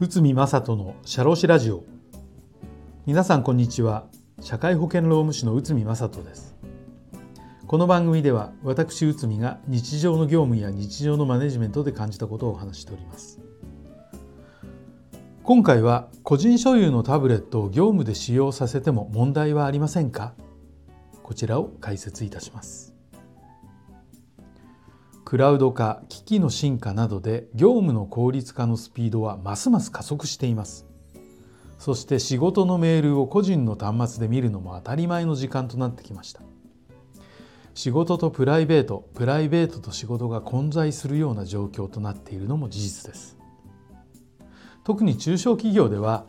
内海正人の社労士ラジオ。皆さんこんにちは。社会保険労務士の内海正人です。この番組では私内海が日常の業務や日常のマネジメントで感じたことをお話しております。今回は個人所有のタブレットを業務で使用させても問題はありませんか？こちらを解説いたします。クラウド化機器の進化などで業務の効率化のスピードはますます加速しています。そして仕事のメールを個人の端末で見るのも当たり前の時間となってきました。仕事とプライベートプライベートと仕事が混在するような状況となっているのも事実です。特に中小企業では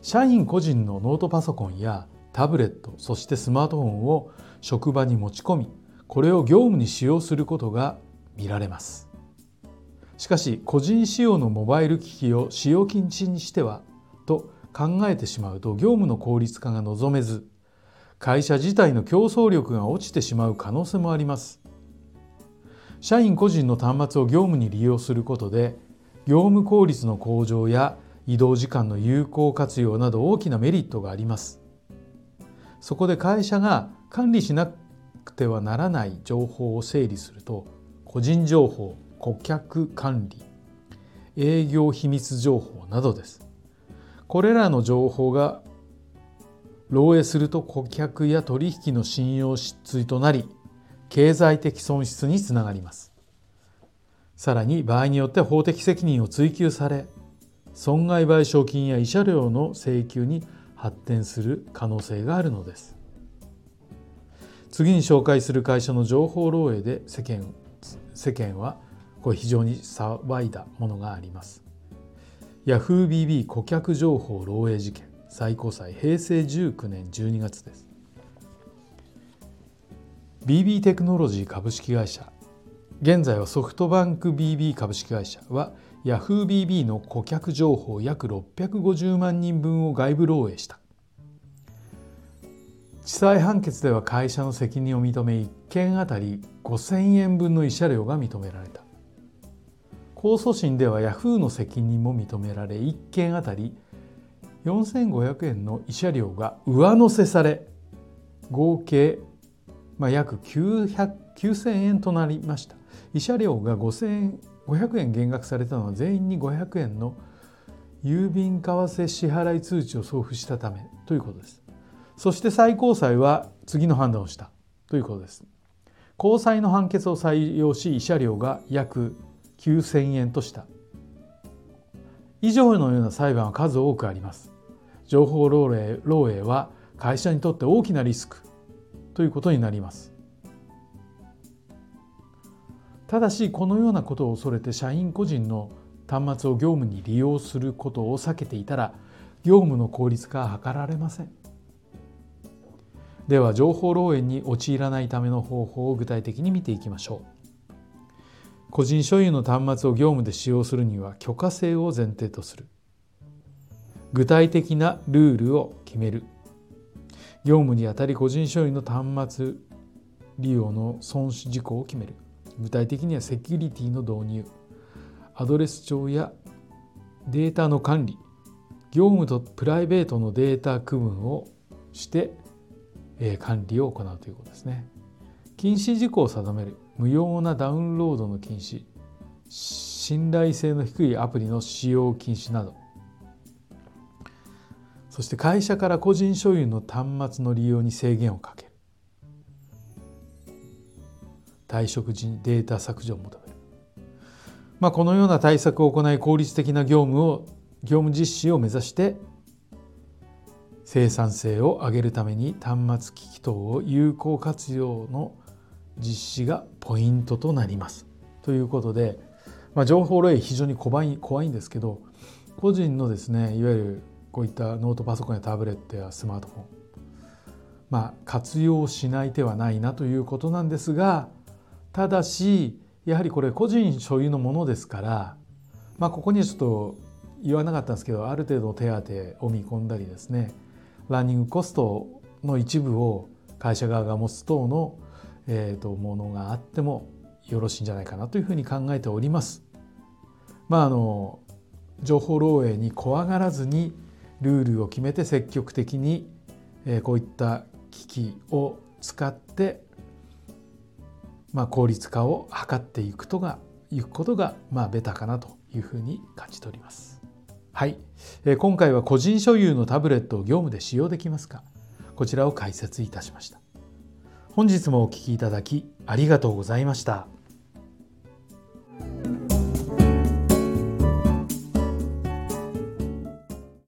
社員個人のノートパソコンやタブレットそしてスマートフォンを職場に持ち込みこれを業務に使用することが見られます。しかし個人使用のモバイル機器を使用禁止にしてはと考えてしまうと業務の効率化が望めず会社自体の競争力が落ちてしまう可能性もあります。社員個人の端末を業務に利用することで業務効率の向上や移動時間の有効活用など大きなメリットがあります。そこで会社が管理しなくてはならない情報を整理すると個人情報顧客管理営業秘密情報などです。これらの情報が漏洩すると顧客や取引の信用失墜となり経済的損失につながります。さらに場合によって法的責任を追及され損害賠償金や慰謝料の請求に発展する可能性があるのです。次に紹介する会社の情報漏洩で世間世間はこれ非常に騒いだものがあります。YahooBB 顧客情報漏洩事件最高裁平成19年12月です。BB テクノロジー株式会社現在はソフトバンク BB 株式会社は YahooBB の顧客情報約650万人分を外部漏洩した。地裁判決では会社の責任を認め1件あたり5000円分の慰謝料が認められた控訴審では Yahoo の責任も認められ1件あたり4500円の慰謝料が上乗せされ合計、まあ、約9000円となりました慰謝料が5500円減額されたのは全員に500円の郵便為替支払い通知を送付したためということです。そして最高裁は次の判断をしたということです。高裁の判決を採用し慰謝料が約9000円とした。以上のような裁判は数多くあります。情報漏洩漏洩は会社にとって大きなリスクということになります。ただしこのようなことを恐れて社員個人の端末を業務に利用することを避けていたら業務の効率化は図られませんでは情報漏洩に陥らないための方法を具体的に見ていきましょう。個人所有の端末を業務で使用するには許可制を前提とする。具体的なルールを決める。業務にあたり個人所有の端末利用の損失事項を決める。具体的にはセキュリティの導入。アドレス帳やデータの管理。業務とプライベートのデータ区分をして管理を行うということですね。禁止事項を定める無用なダウンロードの禁止信頼性の低いアプリの使用禁止など。そして会社から個人所有の端末の利用に制限をかける。退職時にデータ削除を求める、まあ、このような対策を行い効率的な業務を業務実施を目指して生産性を上げるために端末機器等を有効活用の実施がポイントとなります。ということで、まあ、情報漏洩非常に怖い怖いんですけど個人のですねいわゆるこういったノートパソコンやタブレットやスマートフォンまあ活用しない手はないなということなんですがただしやはりこれ個人所有のものですから、まあ、ここにちょっと言わなかったんですけどある程度手当を見込んだりですねランニングコストの一部を会社側が持つ等のえーと、ものがあってもよろしいんじゃないかなというふうに考えております。まああの情報漏洩に怖がらずにルールを決めて積極的に、えー、こういった機器を使って、まあ、効率化を図っていくとがいくことが、まあ、ベタかなというふうに感じております。はい、えー、今回は個人所有のタブレットを業務で使用できますか？こちらを解説いたしました。本日もお聴きいただきありがとうございました。